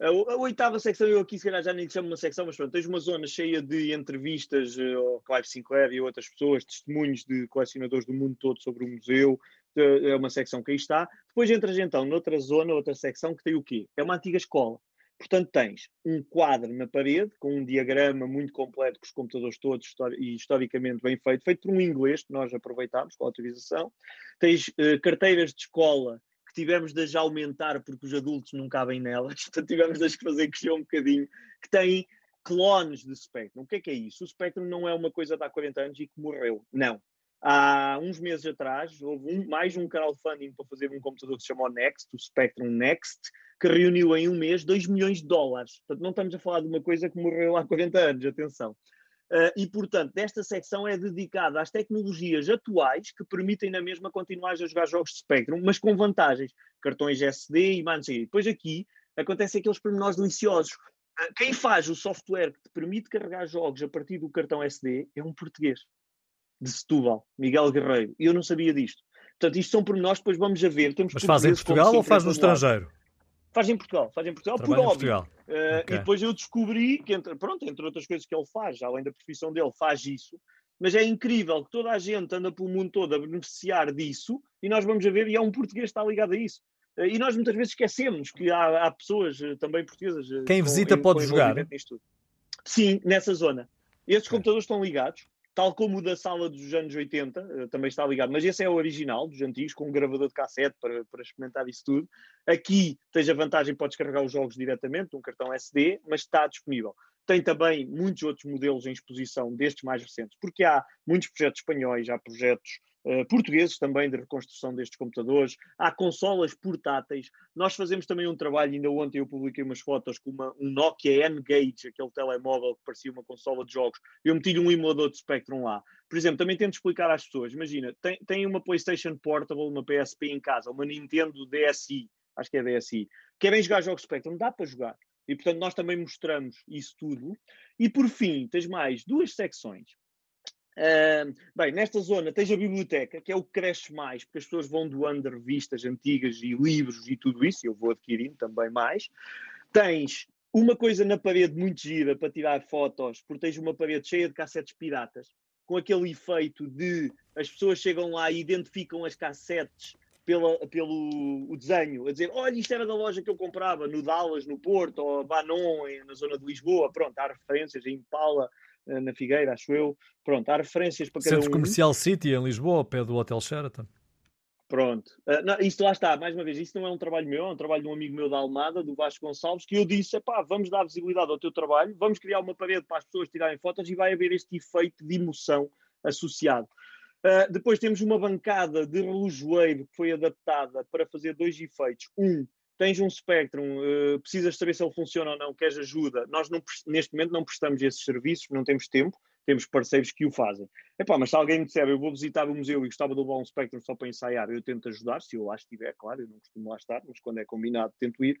A, a, oitava secção, eu aqui se calhar já nem chamo uma secção, mas pronto, tens uma zona cheia de entrevistas uh, ao Clive Sinclair e outras pessoas, testemunhos de colecionadores do mundo todo sobre o museu, é uma secção que aí está. Depois entras então noutra zona, outra secção que tem o quê? É uma antiga escola. Portanto, tens um quadro na parede com um diagrama muito completo com os computadores todos e historicamente bem feito, feito por um inglês que nós aproveitámos com a autorização. Tens uh, carteiras de escola que tivemos de as aumentar porque os adultos não cabem nelas, portanto tivemos de fazer crescer um bocadinho, que têm clones de Spectrum. O que é que é isso? O Spectrum não é uma coisa de há 40 anos e que morreu. Não. Há uns meses atrás houve um, mais um crowdfunding para fazer um computador que se chama o Next, o Spectrum Next, que reuniu em um mês 2 milhões de dólares. Portanto, não estamos a falar de uma coisa que morreu há 40 anos, atenção. Uh, e, portanto, esta secção é dedicada às tecnologias atuais que permitem na mesma continuar a jogar jogos de Spectrum, mas com vantagens. Cartões SD e mais. Depois aqui acontecem aqueles pormenores deliciosos. Uh, quem faz o software que te permite carregar jogos a partir do cartão SD é um português de Setúbal, Miguel Guerreiro. E eu não sabia disto. Portanto, isto são pormenores, depois vamos a ver. Temos Mas faz em Portugal ou faz no estrangeiro? Faz em Portugal, faz em Portugal, Trabalha por óbvio. Portugal. Uh, okay. E depois eu descobri que, entre, pronto, entre outras coisas que ele faz, além da profissão dele, faz isso. Mas é incrível que toda a gente anda pelo mundo todo a beneficiar disso e nós vamos a ver, e há um português que está ligado a isso. Uh, e nós muitas vezes esquecemos que há, há pessoas uh, também portuguesas. Quem visita pode jogar. Sim, nessa zona. Esses okay. computadores estão ligados tal como o da sala dos anos 80, eh, também está ligado, mas esse é o original, dos antigos, com um gravador de cassete para, para experimentar isso tudo. Aqui tens a vantagem, podes carregar os jogos diretamente, um cartão SD, mas está disponível. Tem também muitos outros modelos em exposição destes mais recentes, porque há muitos projetos espanhóis, há projetos uh, portugueses também de reconstrução destes computadores, há consolas portáteis. Nós fazemos também um trabalho, ainda ontem eu publiquei umas fotos com uma, um Nokia N-Gage, aquele telemóvel que parecia uma consola de jogos. Eu meti-lhe um emulador de Spectrum lá. Por exemplo, também tento explicar às pessoas, imagina, tem, tem uma PlayStation Portable, uma PSP em casa, uma Nintendo DSi, acho que é DSi, querem jogar jogos Spectrum, dá para jogar. E portanto nós também mostramos isso tudo. E por fim, tens mais duas secções Bem, nesta zona tens a biblioteca, que é o que cresce mais, porque as pessoas vão doando revistas antigas e livros e tudo isso, e eu vou adquirindo também mais. Tens uma coisa na parede muito gira para tirar fotos, porque tens uma parede cheia de cassetes piratas, com aquele efeito de as pessoas chegam lá e identificam as cassetes pela, pelo o desenho, a dizer, olha, isto era da loja que eu comprava, no Dallas, no Porto, ou Banon, na zona de Lisboa, pronto, há referências, em Impala, eh, na Figueira, acho eu. Pronto, há referências para cada Centro um. Comercial City, em Lisboa, ao pé do Hotel Sheraton. Pronto. Uh, não, isto lá está, mais uma vez, isso não é um trabalho meu, é um trabalho de um amigo meu da Almada, do Vasco Gonçalves, que eu disse: pá, vamos dar visibilidade ao teu trabalho, vamos criar uma parede para as pessoas tirarem fotos e vai haver este efeito de emoção associado. Uh, depois temos uma bancada de relojoeiro que foi adaptada para fazer dois efeitos. Um, tens um Spectrum, uh, precisas saber se ele funciona ou não, queres ajuda. Nós não, neste momento não prestamos esses serviços, não temos tempo temos parceiros que o fazem. Epá, mas se alguém me disser, eu vou visitar o museu e gostava de levar um Spectrum só para ensaiar, eu tento ajudar, se eu lá estiver, claro, eu não costumo lá estar, mas quando é combinado tento ir.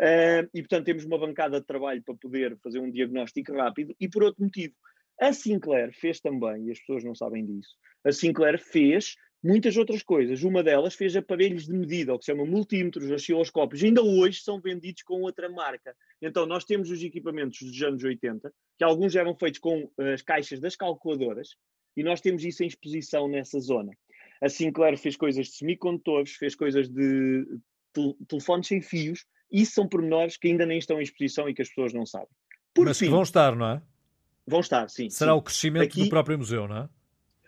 Uh, e, portanto, temos uma bancada de trabalho para poder fazer um diagnóstico rápido. E por outro motivo, a Sinclair fez também, e as pessoas não sabem disso, a Sinclair fez muitas outras coisas. Uma delas fez aparelhos de medida, o que se chama multímetros, osciloscópios. Ainda hoje são vendidos com outra marca. Então, nós temos os equipamentos dos anos 80, que alguns eram feitos com eh, as caixas das calculadoras, e nós temos isso em exposição nessa zona. A Sinclair fez coisas de semicondutores, fez coisas de telefones sem fios, e isso são pormenores que ainda nem estão em exposição e que as pessoas não sabem. Por Mas fim, que vão estar, não é? Vão estar, sim. Será sim. o crescimento Aqui, do próprio museu, não é?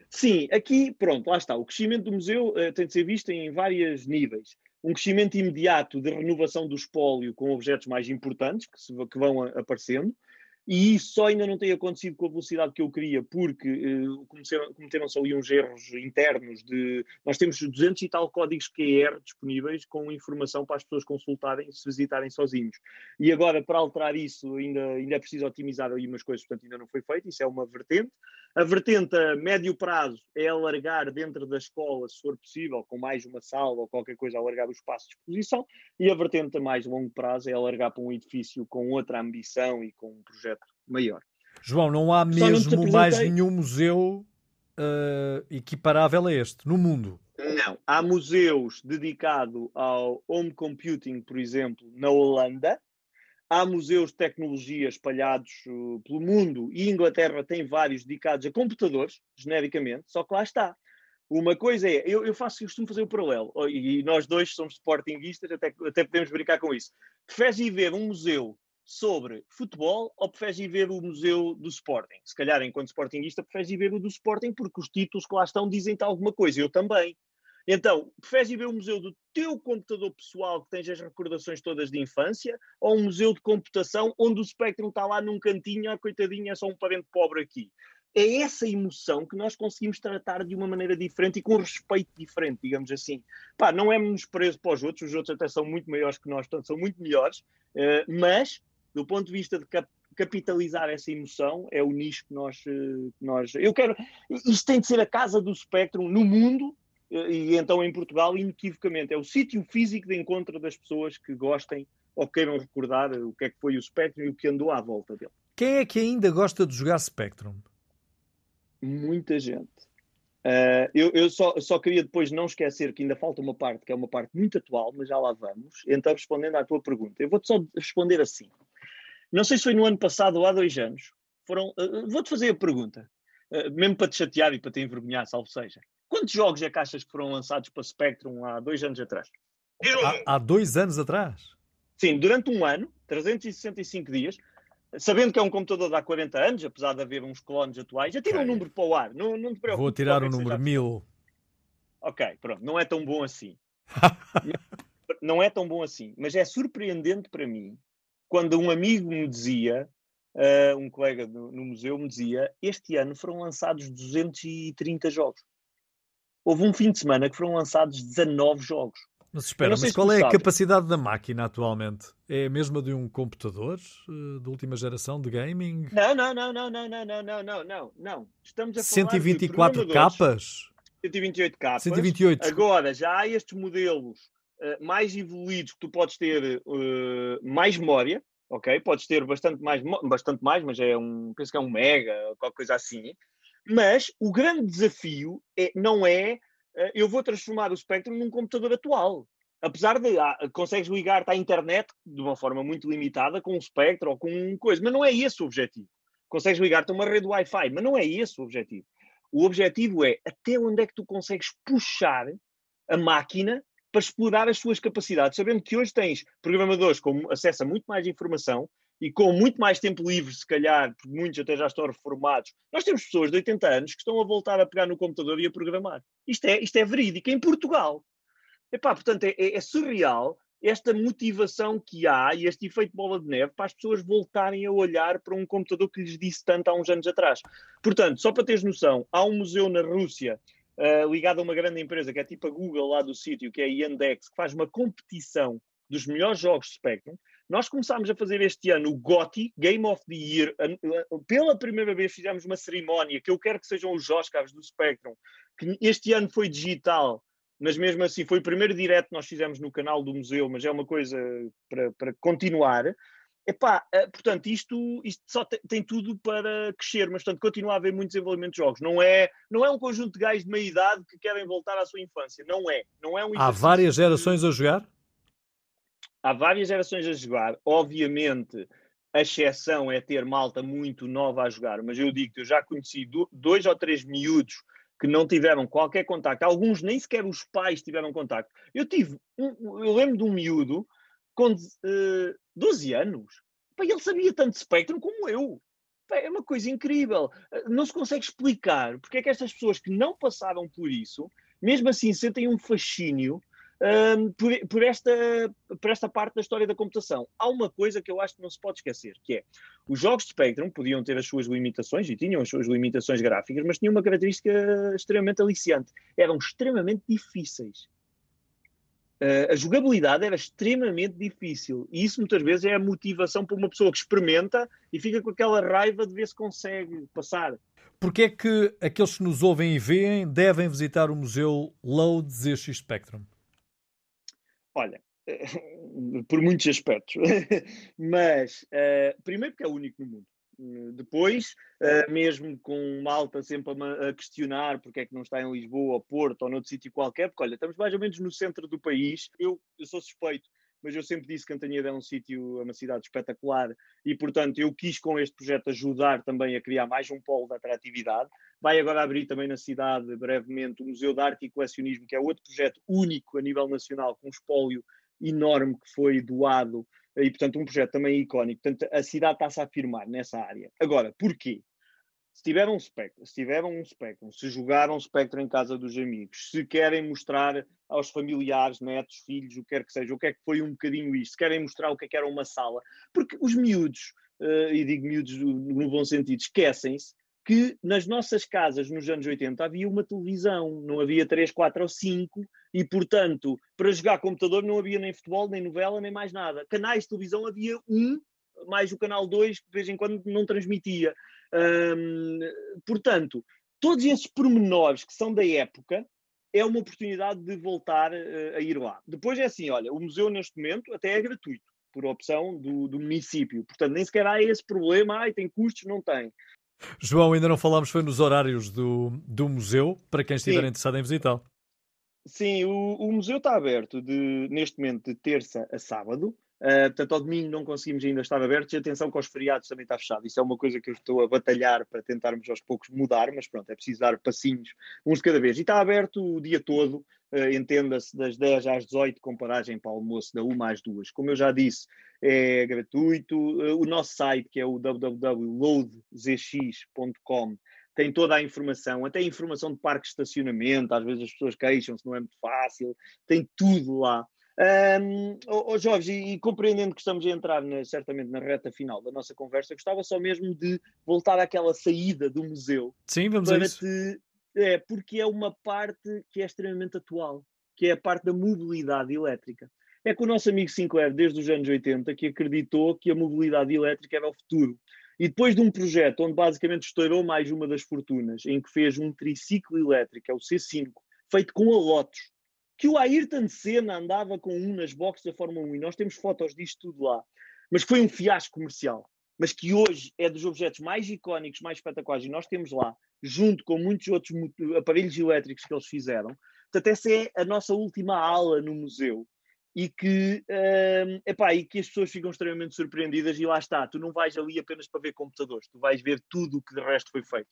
Sim, aqui, pronto, lá está. O crescimento do museu uh, tem de ser visto em vários níveis. Um crescimento imediato de renovação do espólio com objetos mais importantes que, se, que vão aparecendo, e isso ainda não tem acontecido com a velocidade que eu queria, porque uh, cometeram-se ali uns erros internos de... Nós temos 200 e tal códigos QR disponíveis com informação para as pessoas consultarem se visitarem sozinhos. E agora, para alterar isso, ainda, ainda é preciso otimizar aí umas coisas, portanto ainda não foi feito, isso é uma vertente. A vertente a médio prazo é alargar dentro da escola, se for possível, com mais uma sala ou qualquer coisa, alargar o espaço de exposição. E a vertente a mais longo prazo é alargar para um edifício com outra ambição e com um projeto maior. João, não há mesmo mais nenhum museu uh, equiparável a este no mundo? Não. Há museus dedicados ao home computing, por exemplo, na Holanda. Há museus de tecnologia espalhados uh, pelo mundo e Inglaterra tem vários dedicados a computadores, genericamente, só que lá está. Uma coisa é, eu, eu faço, costumo fazer o paralelo, e nós dois somos sportinguistas, até, até podemos brincar com isso. Preferes ir ver um museu sobre futebol ou preferes ir ver o museu do Sporting? Se calhar, enquanto Sportingista, preferes ir ver o do Sporting porque os títulos que lá estão dizem-te alguma coisa. Eu também. Então, preferes ir ver o museu do teu computador pessoal que tens as recordações todas de infância ou um museu de computação onde o Spectrum está lá num cantinho, ah, coitadinha, é só um parente pobre aqui? É essa emoção que nós conseguimos tratar de uma maneira diferente e com respeito diferente, digamos assim. Pá, não é menosprezo para os outros, os outros até são muito maiores que nós, portanto são muito melhores, uh, mas do ponto de vista de cap capitalizar essa emoção, é o nicho que nós, eh, nós. Eu quero. Isto tem de ser a casa do Spectrum no mundo eh, e então em Portugal, inequivocamente. É o sítio físico de encontro das pessoas que gostem ou queiram recordar o que é que foi o Spectrum e o que andou à volta dele. Quem é que ainda gosta de jogar Spectrum? Muita gente. Uh, eu, eu só, só, queria depois não esquecer que ainda falta uma parte que é uma parte muito atual, mas já lá vamos. Então, respondendo à tua pergunta, eu vou-te só responder assim. Não sei se foi no ano passado ou há dois anos. Foram. Uh, Vou-te fazer a pergunta, uh, mesmo para te chatear e para te envergonhar, salvo seja. Quantos jogos é que achas que foram lançados para Spectrum há dois anos atrás? Há, há dois anos atrás? Sim, durante um ano, 365 dias, sabendo que é um computador de há 40 anos, apesar de haver uns clones atuais, já tira um número para o ar, não, não te preocupes. Vou tirar o número mil. Ok, pronto, não é tão bom assim. não é tão bom assim, mas é surpreendente para mim quando um amigo me dizia, uh, um colega no, no, museu me dizia, este ano foram lançados 230 jogos. Houve um fim de semana que foram lançados 19 jogos. Mas espera, mas qual é sabes. a capacidade da máquina atualmente? É a mesma de um computador uh, de última geração de gaming? Não, não, não, não, não, não, não, não, não, não. Estamos a 124 capas? 128 capas. 128. Agora, já há estes modelos eh, mais evoluídos que tu podes ter uh, mais memória, ok? Podes ter bastante mais, bastante mais, mas é um, penso que é um mega, qualquer coisa assim. Mas o grande desafio é, não é uh, eu vou transformar o Spectrum num computador atual. Apesar de ah, consegues ligar-te à internet de uma forma muito limitada com um Spectrum ou com um coisa, mas não é esse o objetivo. Consegues ligar-te a uma rede Wi-Fi, mas não é esse o objetivo. O objetivo é até onde é que tu consegues puxar a máquina para explorar as suas capacidades, sabendo que hoje tens programadores com acesso a muito mais informação e com muito mais tempo livre, se calhar, porque muitos até já estão reformados. Nós temos pessoas de 80 anos que estão a voltar a pegar no computador e a programar. Isto é, isto é verídico em Portugal. Epá, portanto, é, é, é surreal esta motivação que há e este efeito bola de neve para as pessoas voltarem a olhar para um computador que lhes disse tanto há uns anos atrás. Portanto, só para teres noção, há um museu na Rússia uh, ligado a uma grande empresa que é tipo a Google lá do sítio, que é a Yandex, que faz uma competição dos melhores jogos de Spectrum. Nós começámos a fazer este ano o GOTY, Game of the Year. Pela primeira vez fizemos uma cerimónia que eu quero que sejam os Oscars do Spectrum, que este ano foi digital, mas mesmo assim foi o primeiro direto que nós fizemos no canal do museu, mas é uma coisa para, para continuar. Epá, eh, portanto, isto, isto só tem, tem, tudo para crescer, mas portanto, continua a haver muito desenvolvimento de jogos. Não é, não é um conjunto de gajos de meia idade que querem voltar à sua infância. Não é. Não é um Há várias gerações a jogar? Há várias gerações a jogar. Obviamente, a exceção é ter malta muito nova a jogar, mas eu digo que eu já conheci dois ou três miúdos que não tiveram qualquer contacto, alguns nem sequer os pais tiveram contacto. Eu tive, um, eu lembro de um miúdo com uh, eh, 12 anos, Pá, ele sabia tanto Spectrum como eu. É uma coisa incrível. Eh, não se consegue explicar porque é que estas pessoas que não passaram por isso, mesmo assim sentem um fascínio um, por, por, esta, por esta parte da história da computação. Há uma coisa que eu acho que não se pode esquecer, que é os jogos de Spectrum podiam ter as suas limitações e tinham as suas limitações gráficas, mas tinham uma característica extremamente aliciante. Eram extremamente difíceis. Uh, a jogabilidade era extremamente difícil e isso muitas vezes é a motivação para uma pessoa que experimenta e fica com aquela raiva de ver se consegue passar. Porquê é que aqueles que nos ouvem e veem devem visitar o Museu Load ZX Spectrum? Olha, por muitos aspectos, mas uh, primeiro porque é o único no mundo. Depois, uh, mesmo com malta sempre a, a, questionar porque é que não está em Lisboa, Porto ou noutro sítio qualquer, porque olha, estamos mais ou menos no centro do país. Eu, eu sou suspeito, mas eu sempre disse que Cantanhede é um sítio, é uma cidade espetacular e, portanto, eu quis com este projeto ajudar também a criar mais um polo de atratividade. Vai agora abrir também na cidade, brevemente, o Museu de Arte e Colecionismo, que é outro projeto único a nível nacional, com um espólio enorme que foi doado e, portanto, um projeto também icónico. Portanto, a cidade está-se a afirmar nessa área. Agora, porquê? Se tiveram um Spectrum, se tiveram um Spectrum, se jogaram um Spectrum em casa dos amigos, se querem mostrar aos familiares, netos, filhos, o que quer que seja, o que é que foi um bocadinho isto, se querem mostrar o que é que era uma sala, porque os miúdos, uh, e digo miúdos no bom sentido, esquecem-se que nas nossas casas nos anos 80 havia uma televisão, não havia 3, 4 ou 5, e portanto, para jogar computador não havia nem futebol, nem novela, nem mais nada. Canais de televisão havia um, mais o canal 2, que de vez em quando não transmitia. Hum, portanto, todos esses pormenores que são da época é uma oportunidade de voltar uh, a ir lá. Depois é assim, olha, o museu neste momento até é gratuito, por opção do, do município. Portanto, nem sequer há esse problema, ai, tem custos, não tem. João, ainda não falámos, foi nos horários do, do museu, para quem estiver Sim. interessado em visitá-lo. Sim, o, o, museu está aberto de, neste momento de terça a sábado. Uh, portanto, ao domingo não conseguimos ainda estar abertos e atenção que aos feriados também está fechado. Isso é uma coisa que eu estou a batalhar para tentarmos aos poucos mudar, mas pronto, é preciso dar passinhos uns de cada vez. E está aberto o dia todo, uh, entenda-se, das 10 às 18, com paragem para o almoço da 1 às 2. Como eu já disse, é gratuito. Uh, o nosso site, que é o www.loadzx.com, tem toda a informação, até a informação de parque de estacionamento, às vezes as pessoas queixam-se, não é muito fácil, tem tudo lá. Um, oh, oh Jorge, e, e, compreendendo que estamos a entrar na, certamente na reta final da nossa conversa, gostava só mesmo de voltar àquela saída do museu. Sim, vamos a isso. Te, é, porque é uma parte que é extremamente atual, que é a parte da mobilidade elétrica. É que o nosso amigo Sinclair, desde os anos 80, que acreditou que a mobilidade elétrica era o futuro. E depois de um projeto onde basicamente estourou mais uma das fortunas, em que fez um triciclo elétrico, é o C5, feito com a Lotus, que o Ayrton Senna andava com um nas boxes da Fórmula 1, e nós temos fotos disto tudo lá, mas foi um fiasco comercial, mas que hoje é dos objetos mais icónicos, mais espetaculares, e nós temos lá, junto com muitos outros aparelhos elétricos que eles fizeram. Portanto, essa é a nossa última ala no museu e que, um, epá, e que as pessoas ficam extremamente surpreendidas e lá está, tu não vais ali apenas para ver computadores, tu vais ver tudo o que de resto foi feito.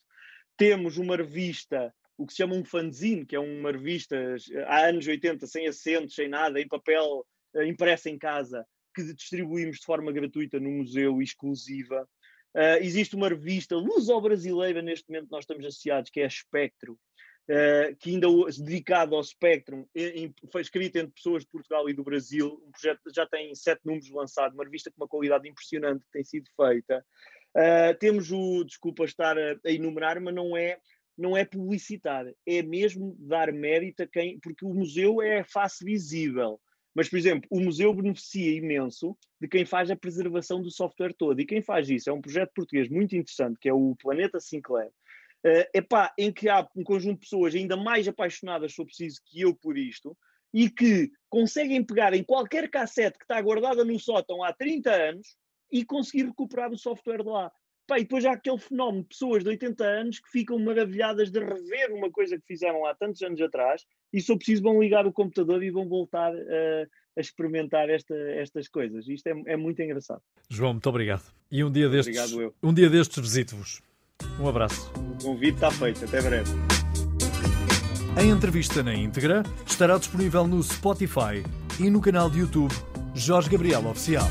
Temos uma revista, o que se chama um fanzine, que é uma revista há anos 80, sem assentos, sem nada, em papel, uh, impressa em casa, que distribuímos de forma gratuita no museu, exclusiva. Uh, existe uma revista luso-brasileira, neste momento nós estamos associados, que é a Espectro, uh, que ainda dedicado ao Spectrum, foi escrito entre pessoas de Portugal e do Brasil. Um projeto já tem sete números lançados, uma revista com uma qualidade impressionante que tem sido feita. Uh, temos o, desculpa estar a, a enumerar, mas não é não é publicitar, é mesmo dar mérito a quem, porque o museu é a face visível. Mas, por exemplo, o museu beneficia imenso de quem faz a preservação do software todo. E quem faz isso é um projeto português muito interessante, que é o Planeta Sinclair, uh, epá, em que há um conjunto de pessoas ainda mais apaixonadas, se preciso, que eu por isto, e que conseguem pegar em qualquer cassete que está guardada no sótão há 30 anos e conseguir recuperar o software de lá. Pá, e depois há aquele fenómeno de pessoas de 80 anos que ficam maravilhadas de rever uma coisa que fizeram há tantos anos atrás e, se preciso, vão ligar o computador e vão voltar a, a experimentar esta, estas coisas. Isto é, é, muito engraçado. João, muito obrigado. E um dia destes, um dia destes visito-vos. Um abraço. O convite está feito. Até breve. A entrevista na íntegra estará disponível no Spotify e no canal de YouTube Jorge Gabriel Oficial.